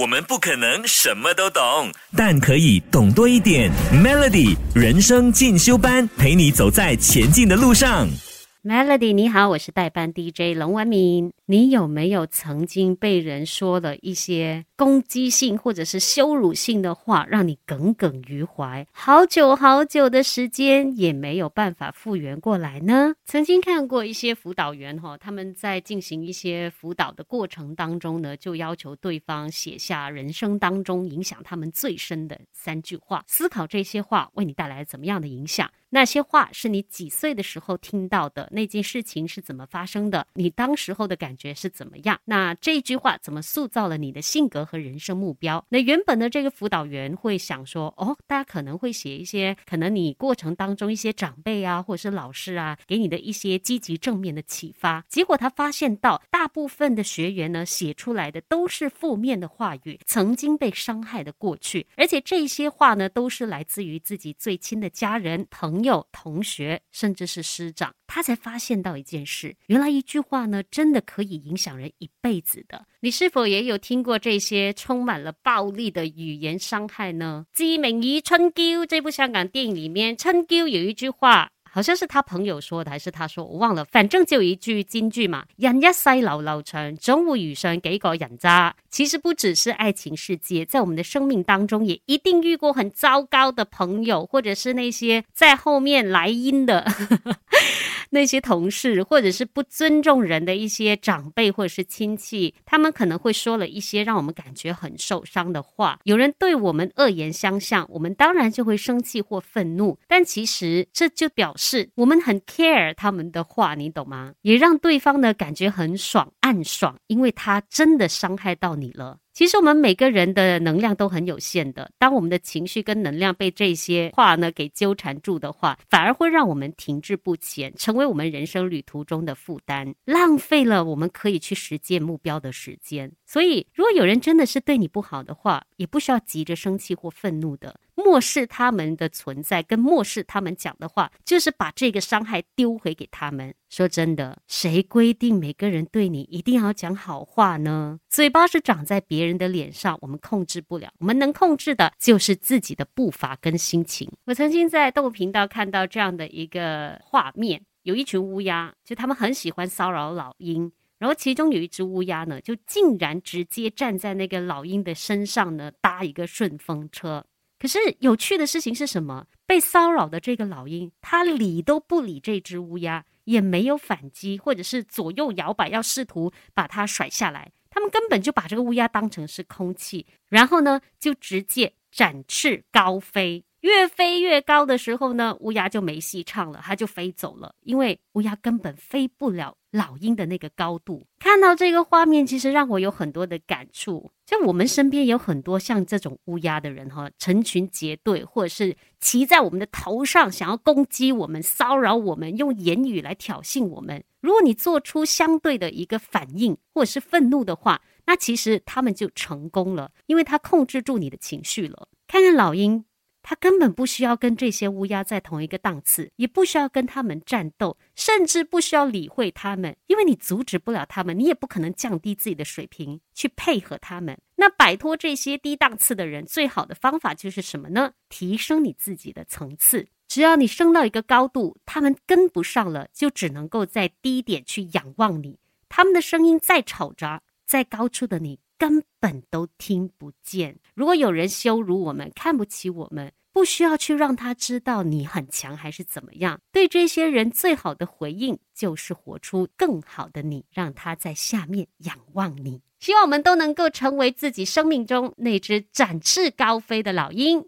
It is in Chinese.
我们不可能什么都懂，但可以懂多一点。Melody 人生进修班，陪你走在前进的路上。Melody，你好，我是代班 DJ 龙文敏。你有没有曾经被人说了一些攻击性或者是羞辱性的话，让你耿耿于怀，好久好久的时间也没有办法复原过来呢？曾经看过一些辅导员哈，他们在进行一些辅导的过程当中呢，就要求对方写下人生当中影响他们最深的三句话，思考这些话为你带来怎么样的影响。那些话是你几岁的时候听到的？那件事情是怎么发生的？你当时候的感觉是怎么样？那这句话怎么塑造了你的性格和人生目标？那原本的这个辅导员会想说，哦，大家可能会写一些可能你过程当中一些长辈啊，或者是老师啊，给你的一些积极正面的启发。结果他发现到，大部分的学员呢，写出来的都是负面的话语，曾经被伤害的过去，而且这些话呢，都是来自于自己最亲的家人、朋友、同学，甚至是师长。他才发现到一件事，原来一句话呢，真的可以影响人一辈子的。你是否也有听过这些充满了暴力的语言伤害呢？《志明与春娇》这部香港电影里面，春娇有一句话。好像是他朋友说的，还是他说，我忘了。反正就一句金句嘛：“人一世流流長，總會遇上幾個人渣。”其實不只是愛情世界，在我們的生命當中，也一定遇過很糟糕的朋友，或者是那些在後面來陰的那些同事，或者是不尊重人的一些长辈或者是亲戚，他们可能会说了一些让我们感觉很受伤的话。有人对我们恶言相向，我们当然就会生气或愤怒，但其实这就表示。我们很 care 他们的话，你懂吗？也让对方呢感觉很爽，暗爽，因为他真的伤害到你了。其实我们每个人的能量都很有限的，当我们的情绪跟能量被这些话呢给纠缠住的话，反而会让我们停滞不前，成为我们人生旅途中的负担，浪费了我们可以去实践目标的时间。所以，如果有人真的是对你不好的话，也不需要急着生气或愤怒的，漠视他们的存在，跟漠视他们讲的话，就是把这个伤害丢回给他们。说真的，谁规定每个人对你一定要讲好话呢？嘴巴是长在别人的脸上，我们控制不了。我们能控制的，就是自己的步伐跟心情。我曾经在动物频道看到这样的一个画面，有一群乌鸦，就他们很喜欢骚扰老鹰。然后其中有一只乌鸦呢，就竟然直接站在那个老鹰的身上呢，搭一个顺风车。可是有趣的事情是什么？被骚扰的这个老鹰，它理都不理这只乌鸦，也没有反击，或者是左右摇摆，要试图把它甩下来。他们根本就把这个乌鸦当成是空气，然后呢，就直接展翅高飞。越飞越高的时候呢，乌鸦就没戏唱了，它就飞走了，因为乌鸦根本飞不了老鹰的那个高度。看到这个画面，其实让我有很多的感触。就我们身边有很多像这种乌鸦的人哈，成群结队，或者是骑在我们的头上，想要攻击我们、骚扰我们，用言语来挑衅我们。如果你做出相对的一个反应，或者是愤怒的话，那其实他们就成功了，因为他控制住你的情绪了。看看老鹰。他根本不需要跟这些乌鸦在同一个档次，也不需要跟他们战斗，甚至不需要理会他们，因为你阻止不了他们，你也不可能降低自己的水平去配合他们。那摆脱这些低档次的人，最好的方法就是什么呢？提升你自己的层次。只要你升到一个高度，他们跟不上了，就只能够在低点去仰望你。他们的声音再吵杂，在高处的你。根本都听不见。如果有人羞辱我们、看不起我们，不需要去让他知道你很强还是怎么样。对这些人最好的回应就是活出更好的你，让他在下面仰望你。希望我们都能够成为自己生命中那只展翅高飞的老鹰。